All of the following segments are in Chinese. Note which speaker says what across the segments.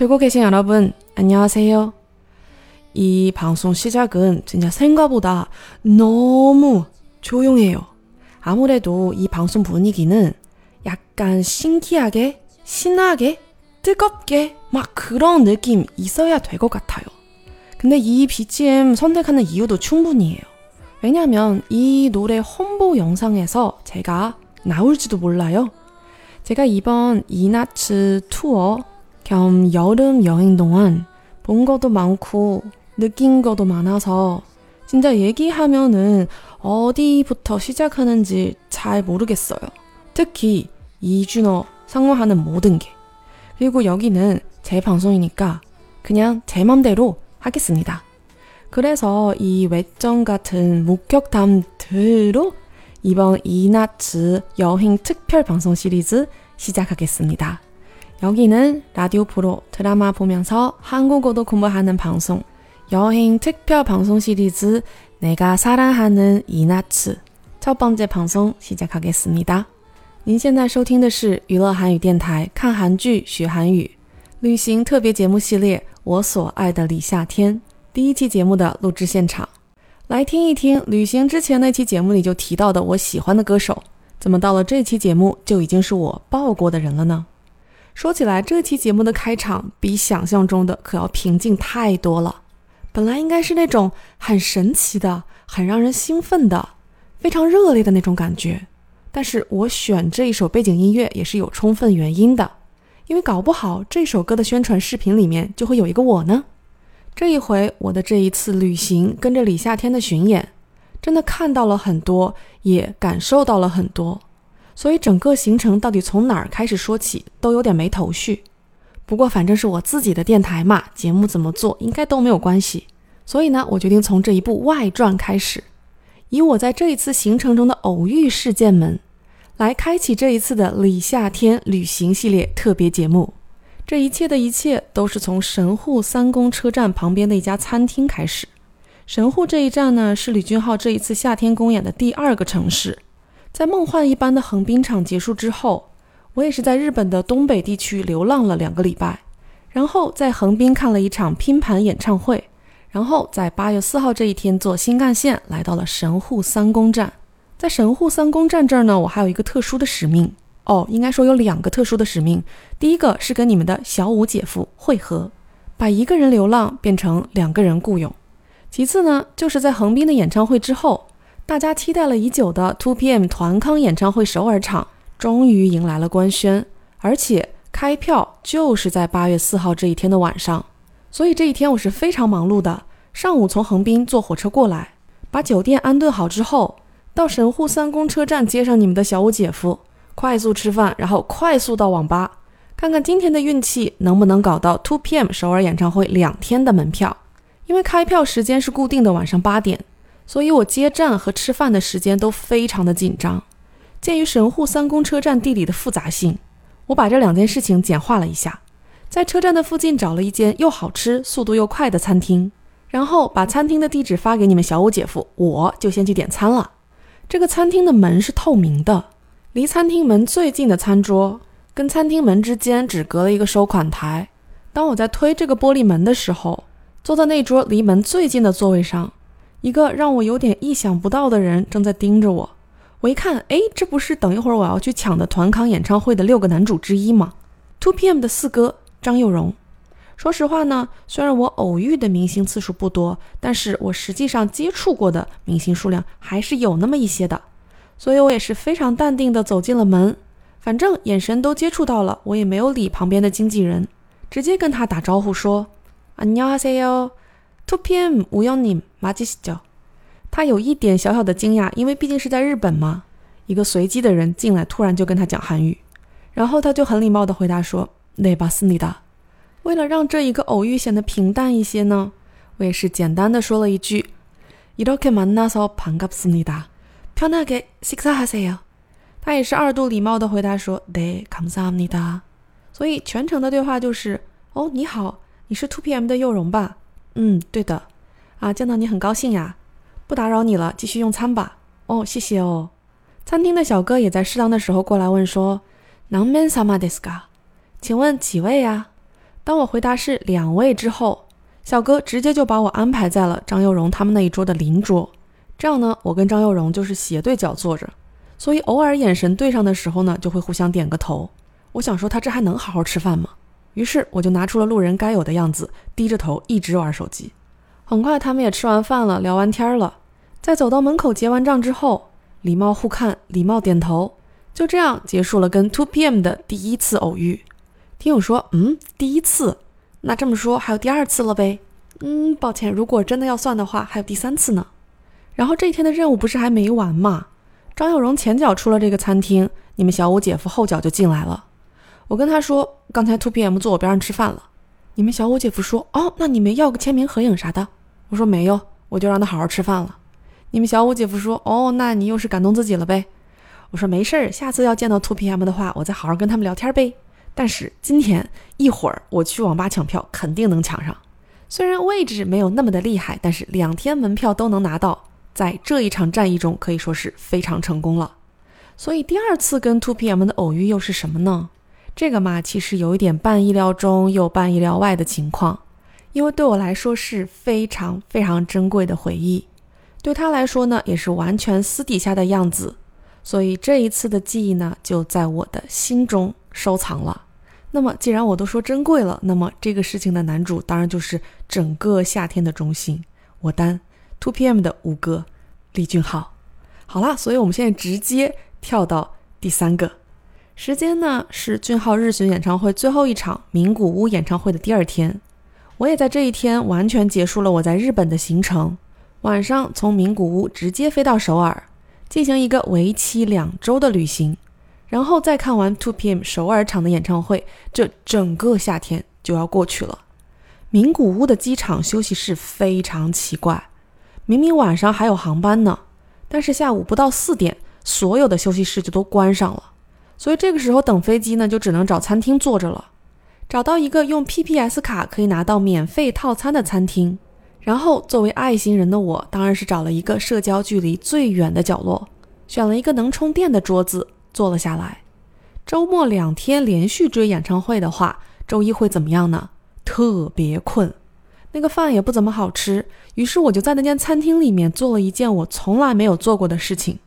Speaker 1: 듣고 계신 여러분, 안녕하세요. 이 방송 시작은 진짜 생각보다 너무 조용해요. 아무래도 이 방송 분위기는 약간 신기하게, 신나게, 뜨겁게 막 그런 느낌 있어야 될 것 같아요. 근데 이 BGM 선택하는 이유도 충분히해요. 왜냐면 이 노래 홍보 영상에서 제가 나올지도 몰라요. 제가 이번 이나츠 투어 겸 여름 여행 동안 본 것도 많고 느낀 것도 많아서 진짜 얘기하면은 어디부터 시작하는지 잘 모르겠어요. 특히 이준어 상호하는 모든 게. 그리고 여기는 제 방송이니까 그냥 제 맘대로 하겠습니다. 그래서 이 외점 같은 목격담들로 이번 이나츠 여행 특별 방송 시리즈 시작하겠습니다. 여기는 라디오 프로 드라마 보면서 한국어도 공부하는 방송 여행 특별 방송 시리즈 내가 사랑하는 이나츠 첫 번째 방송 시작하겠습니다. 您现在收听的是娱乐韩语电台看韩剧学韩语旅行特别节目系列《我所爱的李夏天》第一期节目的录制现场。来听一听旅行之前那期节目里就提到的我喜欢的歌手，怎么到了这期节目就已经是我抱过的人了呢？ 说起来，这期节目的开场比想象中的可要平静太多了。本来应该是那种很神奇的、很让人兴奋的、非常热烈的那种感觉。但是我选这一首背景音乐也是有充分原因的，因为搞不好这首歌的宣传视频里面就会有一个我呢。这一回我的这一次旅行，跟着李夏天的巡演，真的看到了很多，也感受到了很多。所以整个行程到底从哪儿开始说起，都有点没头绪。不过反正是我自己的电台嘛，节目怎么做应该都没有关系。所以呢，我决定从这一部外传开始，以我在这一次行程中的偶遇事件们，来开启这一次的李夏天旅行系列特别节目。这一切的一切都是从神户三宫车站旁边的一家餐厅开始。神户这一站呢，是李俊浩这一次夏天公演的第二个城市。在梦幻一般的横滨场结束之后，我也是在日本的东北地区流浪了两个礼拜，然后在横滨看了一场拼盘演唱会，然后在八月四号这一天坐新干线来到了神户三宫站。在神户三宫站这儿呢，我还有一个特殊的使命哦，应该说有两个特殊的使命。第一个是跟你们的小五姐夫会合，把一个人流浪变成两个人雇佣。其次呢，就是在横滨的演唱会之后。大家期待了已久的 Two PM 团康演唱会首尔场终于迎来了官宣，而且开票就是在八月四号这一天的晚上。所以这一天我是非常忙碌的。上午从横滨坐火车过来，把酒店安顿好之后，到神户三宫车站接上你们的小五姐夫，快速吃饭，然后快速到网吧，看看今天的运气能不能搞到 Two PM 首尔演唱会两天的门票。因为开票时间是固定的晚上八点。所以我接站和吃饭的时间都非常的紧张。鉴于神户三宫车站地理的复杂性，我把这两件事情简化了一下，在车站的附近找了一间又好吃、速度又快的餐厅，然后把餐厅的地址发给你们小五姐夫，我就先去点餐了。这个餐厅的门是透明的，离餐厅门最近的餐桌跟餐厅门之间只隔了一个收款台。当我在推这个玻璃门的时候，坐在那桌离门最近的座位上。一个让我有点意想不到的人正在盯着我。我一看，哎，这不是等一会儿我要去抢的团康演唱会的六个男主之一吗？Two PM 的四哥张佑荣。说实话呢，虽然我偶遇的明星次数不多，但是我实际上接触过的明星数量还是有那么一些的。所以我也是非常淡定的走进了门，反正眼神都接触到了，我也没有理旁边的经纪人，直接跟他打招呼说：“안녕하세 요。 Two PM 우영님맞으시 죠？ 他有一点小小的惊讶，因为毕竟是在日本嘛。一个随机的人进来，突然就跟他讲韩语，然后他就很礼貌的回答说：“네맞습니다。”为了让这一个偶遇显得平淡一些呢，我也是简单的说了一句：“이렇게만나서반갑습니다。 편하게식사하세요。”他也是二度礼貌的回答说：“네감사합니다。”所以全程的对话就是：“哦，你好，你是 Two PM 的佑荣吧？” 嗯，对的。啊，见到你很高兴呀，不打扰你了，继续用餐吧。哦，谢谢哦。餐厅的小哥也在适当的时候过来问说，南门萨玛迪斯卡，请问几位呀？当我回答是两位之后，小哥直接就把我安排在了张佑荣他们那一桌的邻桌。这样呢，我跟张佑荣就是斜对角坐着，所以偶尔眼神对上的时候呢，就会互相点个头。我想说他这还能好好吃饭吗？于是我就拿出了路人该有的样子，低着头一直玩手机。很快他们也吃完饭了，聊完天了，在走到门口结完账之后，礼貌互看，礼貌点头，就这样结束了跟 Two PM 的第一次偶遇。听友说，嗯，第一次，那这么说还有第二次了呗？嗯，抱歉，如果真的要算的话，还有第三次呢。然后这一天的任务不是还没完吗？张有荣前脚出了这个餐厅，你们小五姐夫后脚就进来了。我跟他说，刚才 Two PM 坐我边上吃饭了。你们小五姐夫说，哦，那你们要个签名合影啥的？我说没有，我就让他好好吃饭了。你们小五姐夫说，哦，那你又是感动自己了呗？我说没事儿，下次要见到 Two PM 的话，我再好好跟他们聊天呗。但是今天一会儿我去网吧抢票，肯定能抢上。虽然位置没有那么的厉害，但是两天门票都能拿到。在这一场战役中，可以说是非常成功了。所以第二次跟 Two PM 的偶遇又是什么呢？这个嘛，其实有一点半意料中又半意料外的情况，因为对我来说是非常非常珍贵的回忆，对他来说呢，也是完全私底下的样子。所以这一次的记忆呢，就在我的心中收藏了。那么既然我都说珍贵了，那么这个事情的男主当然就是整个夏天的中心，我担。Two PM 的五哥李俊浩，好啦，所以我们现在直接跳到第三个时间呢，是俊浩日巡演唱会最后一场名古屋演唱会的第二天。我也在这一天完全结束了我在日本的行程，晚上从名古屋直接飞到首尔，进行一个为期两周的旅行，然后再看完 Two PM 首尔场的演唱会，这整个夏天就要过去了。名古屋的机场休息室非常奇怪。明明晚上还有航班呢，但是下午不到四点，所有的休息室就都关上了。所以这个时候等飞机呢，就只能找餐厅坐着了。找到一个用 PPS 卡可以拿到免费套餐的餐厅，然后作为爱心人的我，当然是找了一个社交距离最远的角落，选了一个能充电的桌子坐了下来。周末两天连续追演唱会的话，周一会怎么样呢？特别困。那个饭也不怎么好吃，于是我就在那间餐厅里面做了一件我从来没有做过的事情，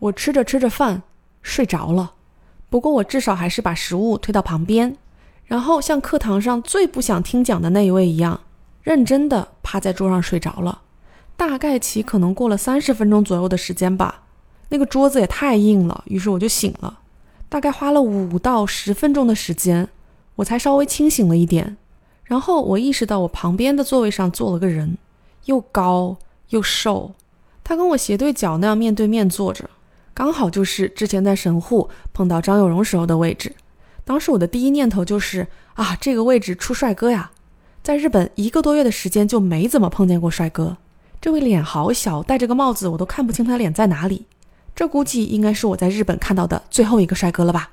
Speaker 1: 我吃着吃着饭睡着了。不过我至少还是把食物推到旁边，然后像课堂上最不想听讲的那一位一样，认真的趴在桌上睡着了。大概其可能过了三十分钟左右的时间吧，那个桌子也太硬了，于是我就醒了。大概花了五到十分钟的时间，我才稍微清醒了一点。然后我意识到，我旁边的座位上坐了个人，又高又瘦，他跟我斜对角那样面对面坐着，刚好就是之前在神户碰到张有荣时候的位置。当时我的第一念头就是啊，这个位置出帅哥呀！在日本一个多月的时间就没怎么碰见过帅哥，这位脸好小，戴着个帽子我都看不清他脸在哪里。这估计应该是我在日本看到的最后一个帅哥了吧。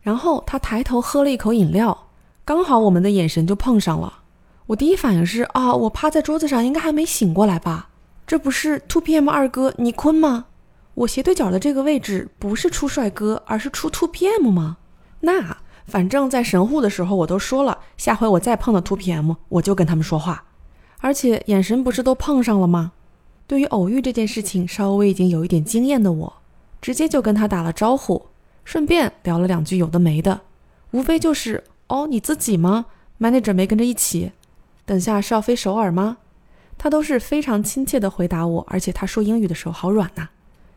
Speaker 1: 然后他抬头喝了一口饮料。刚好我们的眼神就碰上了，我第一反应是啊，我趴在桌子上，应该还没醒过来吧？这不是 Two PM 二哥尼坤吗？我斜对角的这个位置不是出帅哥，而是出 Two PM 吗？那反正，在神户的时候我都说了，下回我再碰到 Two PM，我就跟他们说话，而且眼神不是都碰上了吗？对于偶遇这件事情，稍微已经有一点经验的我，直接就跟他打了招呼，顺便聊了两句有的没的，无非就是。哦，你自己吗？manager 没跟着一起。等下是要飞首尔吗？他都是非常亲切的回答我，而且他说英语的时候好软呐。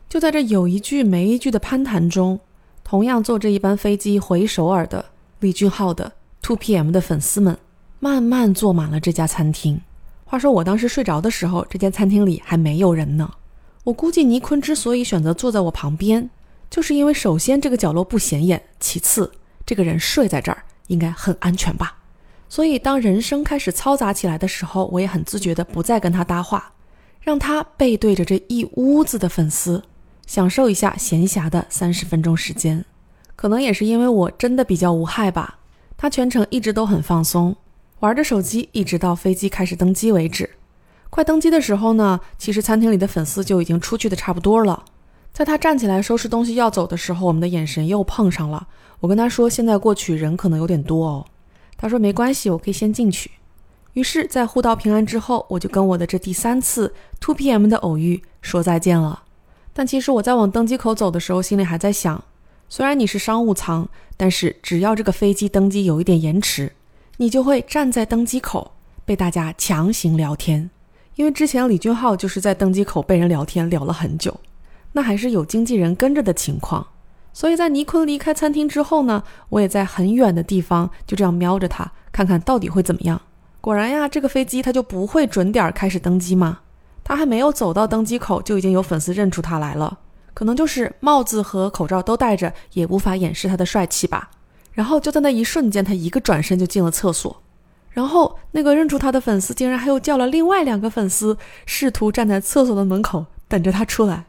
Speaker 1: 就在这有一句没一句的攀谈中，同样坐这一班飞机回首尔的李俊浩的 Two PM 的粉丝们，慢慢坐满了这家餐厅。话说我当时睡着的时候，这间餐厅里还没有人呢。我估计尼坤之所以选择坐在我旁边，就是因为首先这个角落不显眼，其次这个人睡在这儿。应该很安全吧，所以当人声开始嘈杂起来的时候，我也很自觉的不再跟他搭话，让他背对着这一屋子的粉丝，享受一下闲暇的三十分钟时间。可能也是因为我真的比较无害吧，他全程一直都很放松，玩着手机，一直到飞机开始登机为止。快登机的时候呢，其实餐厅里的粉丝就已经出去的差不多了。在他站起来收拾东西要走的时候，我们的眼神又碰上了。我跟他说：“现在过去人可能有点多哦。”他说没关系，我可以先进去。于是，在互道平安之后，我就跟我的这第三次 Two PM 的偶遇说再见了。但其实我在往登机口走的时候，心里还在想，虽然你是商务舱，但是只要这个飞机登机有一点延迟，你就会站在登机口被大家强行聊天。因为之前李俊浩就是在登机口被人聊天聊了很久，那还是有经纪人跟着的情况。所以在尼坤离开餐厅之后呢，我也在很远的地方就这样瞄着他，看看到底会怎么样。果然呀，这个飞机它就不会准点开始登机吗？他还没有走到登机口，就已经有粉丝认出他来了。可能就是帽子和口罩都戴着，也无法掩饰他的帅气吧。然后就在那一瞬间，他一个转身就进了厕所。然后那个认出他的粉丝竟然还又叫了另外两个粉丝，试图站在厕所的门口等着他出来。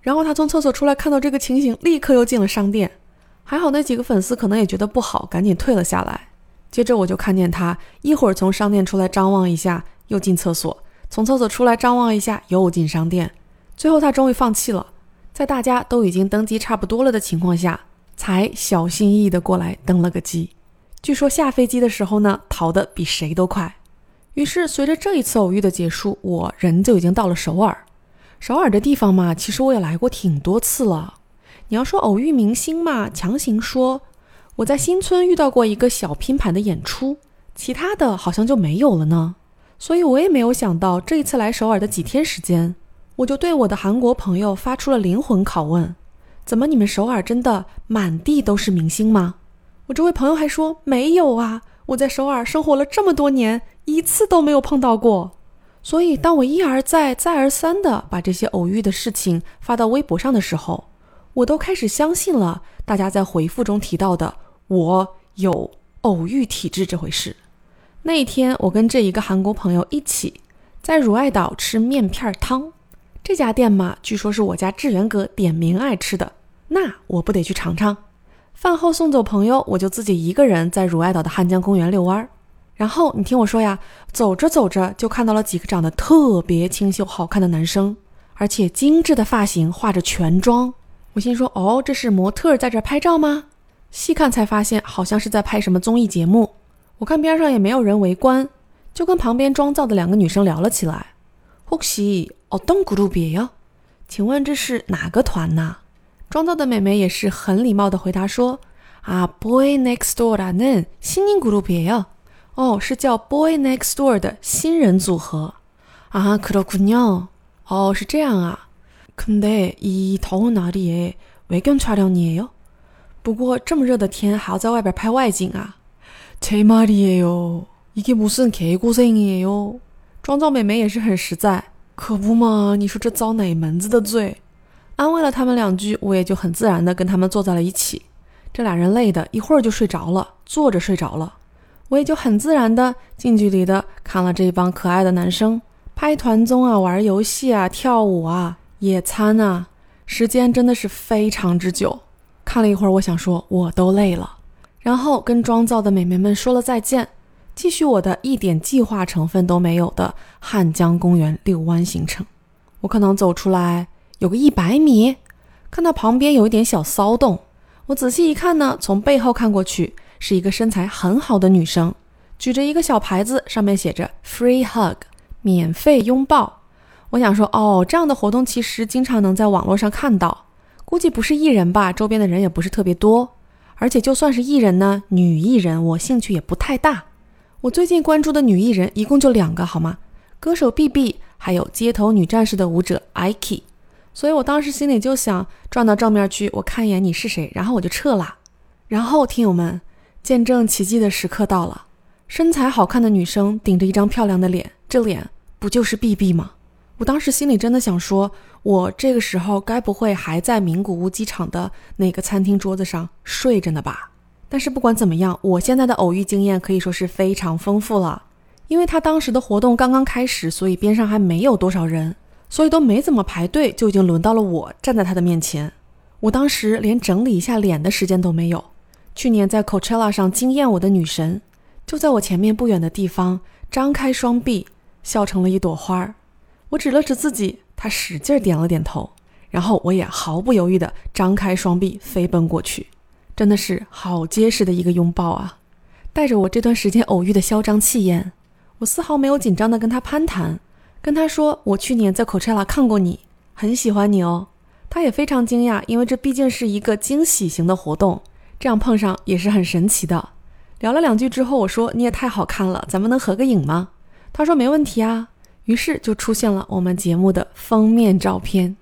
Speaker 1: 然后他从厕所出来，看到这个情形，立刻又进了商店。还好那几个粉丝可能也觉得不好，赶紧退了下来。接着我就看见他一会儿从商店出来张望一下，又进厕所；从厕所出来张望一下，又进商店。最后他终于放弃了，在大家都已经登机差不多了的情况下，才小心翼翼地过来登了个机。据说下飞机的时候呢，逃得比谁都快。于是随着这一次偶遇的结束，我人就已经到了首尔。首尔这地方嘛，其实我也来过挺多次了。你要说偶遇明星嘛，强行说，我在新村遇到过一个小拼盘的演出，其他的好像就没有了呢。所以我也没有想到，这一次来首尔的几天时间，我就对我的韩国朋友发出了灵魂拷问：怎么你们首尔真的满地都是明星吗？我这位朋友还说没有啊，我在首尔生活了这么多年，一次都没有碰到过。所以，当我一而再、再而三地把这些偶遇的事情发到微博上的时候，我都开始相信了大家在回复中提到的“我有偶遇体质”这回事。那一天，我跟这一个韩国朋友一起在汝爱岛吃面片汤，这家店嘛，据说是我家志源哥点名爱吃的，那我不得去尝尝。饭后送走朋友，我就自己一个人在汝爱岛的汉江公园遛弯儿。然后你听我说呀，走着走着就看到了几个长得特别清秀、好看的男生，而且精致的发型，化着全妆。我心说，哦，这是模特在这拍照吗？细看才发现，好像是在拍什么综艺节目。我看边上也没有人围观，就跟旁边妆造的两个女生聊了起来。혹시어떤그룹이 요？ 请问这是哪个团呢？妆造的美眉也是很礼貌的回答说：啊，Boy Next Door 라는신인그룹이에 요。 哦，是叫 Boy Next Door 的新人组合啊，그렇군 요。 哦，是这样啊。근데이더운날이에외견촬영이 요？ 不过这么热的天还要在外边拍外景啊？ 제말이에 요， 이게무슨개고생이 요？ 妆造美眉也是很实在，可不嘛？你说这遭哪门子的罪？安慰了他们两句，我也就很自然的跟他们坐在了一起。这俩人累的一会儿就睡着了，坐着睡着了。我也就很自然的近距离的看了这一帮可爱的男生拍团综啊、玩游戏啊、跳舞啊、野餐啊，时间真的是非常之久。看了一会儿，我想说我都累了， 然后跟妆造的美眉们说了再见，继续我的一点计划成分都没有的汉江公园遛弯行程。我可能走出来有个一百米，看到旁边有一点小骚动，我仔细一看呢，从背后看过去。是一个身材很好的女生，举着一个小牌子，上面写着 “free hug”，免费拥抱。我想说，哦，这样的活动其实经常能在网络上看到，估计不是艺人吧？周边的人也不是特别多，而且就算是艺人呢，女艺人我兴趣也不太大。我最近关注的女艺人一共就两个，好吗？歌手 B B，还有街头女战士的舞者 IKE。所以我当时心里就想转到正面去，我看一眼你是谁，然后我就撤了。然后听友们。见证奇迹的时刻到了，身材好看的女生顶着一张漂亮的脸，这脸不就是 B B 吗？我当时心里真的想说，我这个时候该不会还在名古屋机场的那个餐厅桌子上睡着呢吧？但是不管怎么样，我现在的偶遇经验可以说是非常丰富了，因为他当时的活动刚刚开始，所以边上还没有多少人，所以都没怎么排队，就已经轮到了我站在他的面前。我当时连整理一下脸的时间都没有。去年在 Coachella 上惊艳我的女神，就在我前面不远的地方，张开双臂，笑成了一朵花儿。我指了指自己，他使劲点了点头，然后我也毫不犹豫地张开双臂飞奔过去，真的是好结实的一个拥抱啊！带着我这段时间偶遇的嚣张气焰，我丝毫没有紧张的跟他攀谈，跟他说我去年在 Coachella 看过你，很喜欢你哦。他也非常惊讶，因为这毕竟是一个惊喜型的活动，这样碰上也是很神奇的。聊了两句之后，我说你也太好看了，咱们能合个影吗？他说没问题啊。于是就出现了我们节目的封面照片。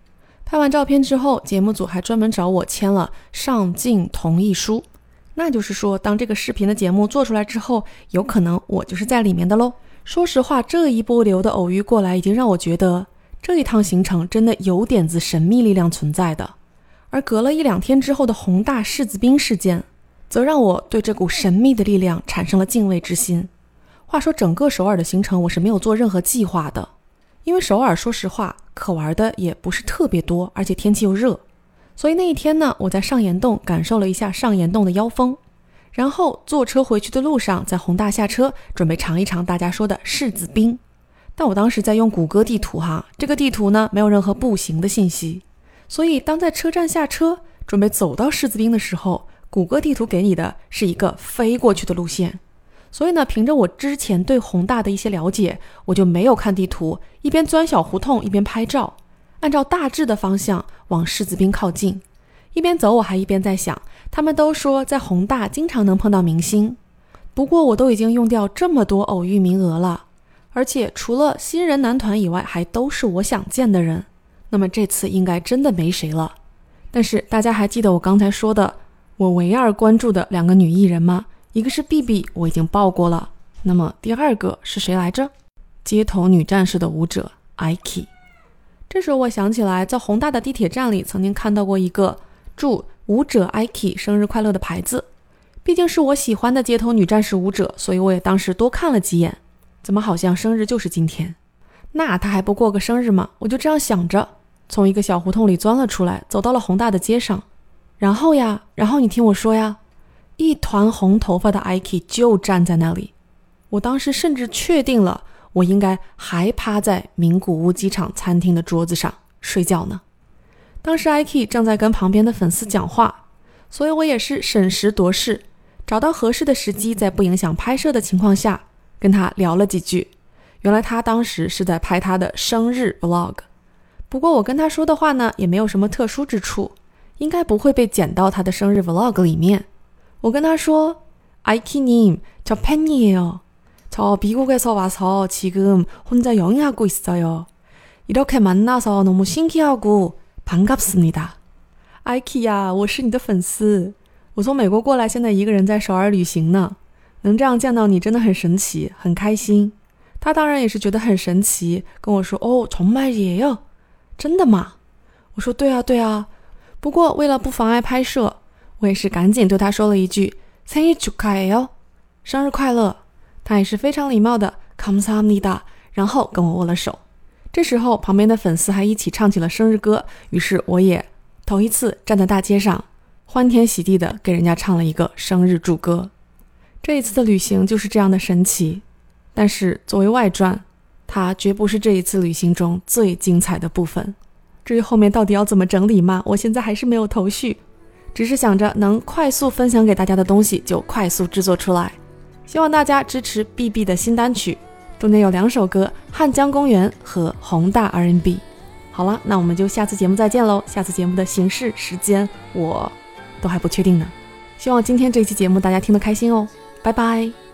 Speaker 1: 拍完照片之后，节目组还专门找我签了上镜同意书。那就是说，当这个视频的节目做出来之后，有可能我就是在里面的喽。说实话，这一波流的偶遇过来，已经让我觉得这一趟行程真的有点子神秘力量存在的。而隔了一两天之后的宏大柿子冰事件，则让我对这股神秘的力量产生了敬畏之心。话说，整个首尔的行程我是没有做任何计划的，因为首尔说实话可玩的也不是特别多，而且天气又热，所以那一天呢，我在上岩洞感受了一下上岩洞的妖风，然后坐车回去的路上，在宏大下车，准备尝一尝大家说的柿子冰。但我当时在用谷歌地图哈，这个地图呢没有任何步行的信息，所以当在车站下车准备走到柿子冰的时候，谷歌地图给你的是一个飞过去的路线。所以呢，凭着我之前对宏大的一些了解，我就没有看地图，一边钻小胡同一边拍照，按照大致的方向往柿子冰靠近。一边走，我还一边在想，他们都说在宏大经常能碰到明星，不过我都已经用掉这么多偶遇名额了，而且除了新人男团以外，还都是我想见的人，那么这次应该真的没谁了。但是大家还记得我刚才说的我唯二关注的两个女艺人吗？一个是 B B，我已经报过了。那么第二个是谁来着？街头女战士的舞者 IKE。这时候我想起来，在宏大的地铁站里曾经看到过一个祝舞者 IKE 生日快乐的牌子。毕竟是我喜欢的街头女战士舞者，所以我也当时多看了几眼。怎么好像生日就是今天？那他还不过个生日吗？我就这样想着，从一个小胡同里钻了出来，走到了宏大的街上。然后呀，然后你听我说呀。一团红头发的 ikey 就站在那里，我当时甚至确定了，我应该还趴在名古屋机场餐厅的桌子上睡觉呢。当时 ikey 正在跟旁边的粉丝讲话，所以我也是审时度势，找到合适的时机，在不影响拍摄的情况下，跟他聊了几句。原来他当时是在拍他的生日 vlog，不过我跟他说的话呢，也没有什么特殊之处，应该不会被剪到他的生日 vlog 里面。 我跟他说：“IK님, 저 팬이에요. 저 미국에서 와서 지금 혼자 영위하고 있어요. 이렇게 만나서 너무 신기하고 반갑습니다. IK야, 我是你的粉丝。我从美国过来，现在一个人在首尔旅行呢，能这样见到你真的很神奇，很开心。他当然也是觉得很神奇，跟我说：“哦，정말이에요。”真的吗？我说：“对啊，对啊。”不过为了不妨碍拍摄， 我也是赶紧对他说了一句“생일축하해요”，生日快乐。他也是非常礼貌的 “kamsahamnida”，然后跟我握了手。这时候旁边的粉丝还一起唱起了生日歌，于是我也头一次站在大街上，欢天喜地的给人家唱了一个生日祝歌。这一次的旅行就是这样的神奇，但是作为外传，它绝不是这一次旅行中最精彩的部分。至于后面到底要怎么整理嘛，我现在还是没有头绪。 只是想着能快速分享给大家的东西，就快速制作出来。希望大家支持 B B 的新单曲，中间有两首歌《汉江公园》和《宏大 R N B》。好了，那我们就下次节目再见喽。下次节目的形式、时间，我都还不确定呢。希望今天这期节目大家听得开心哦，拜拜。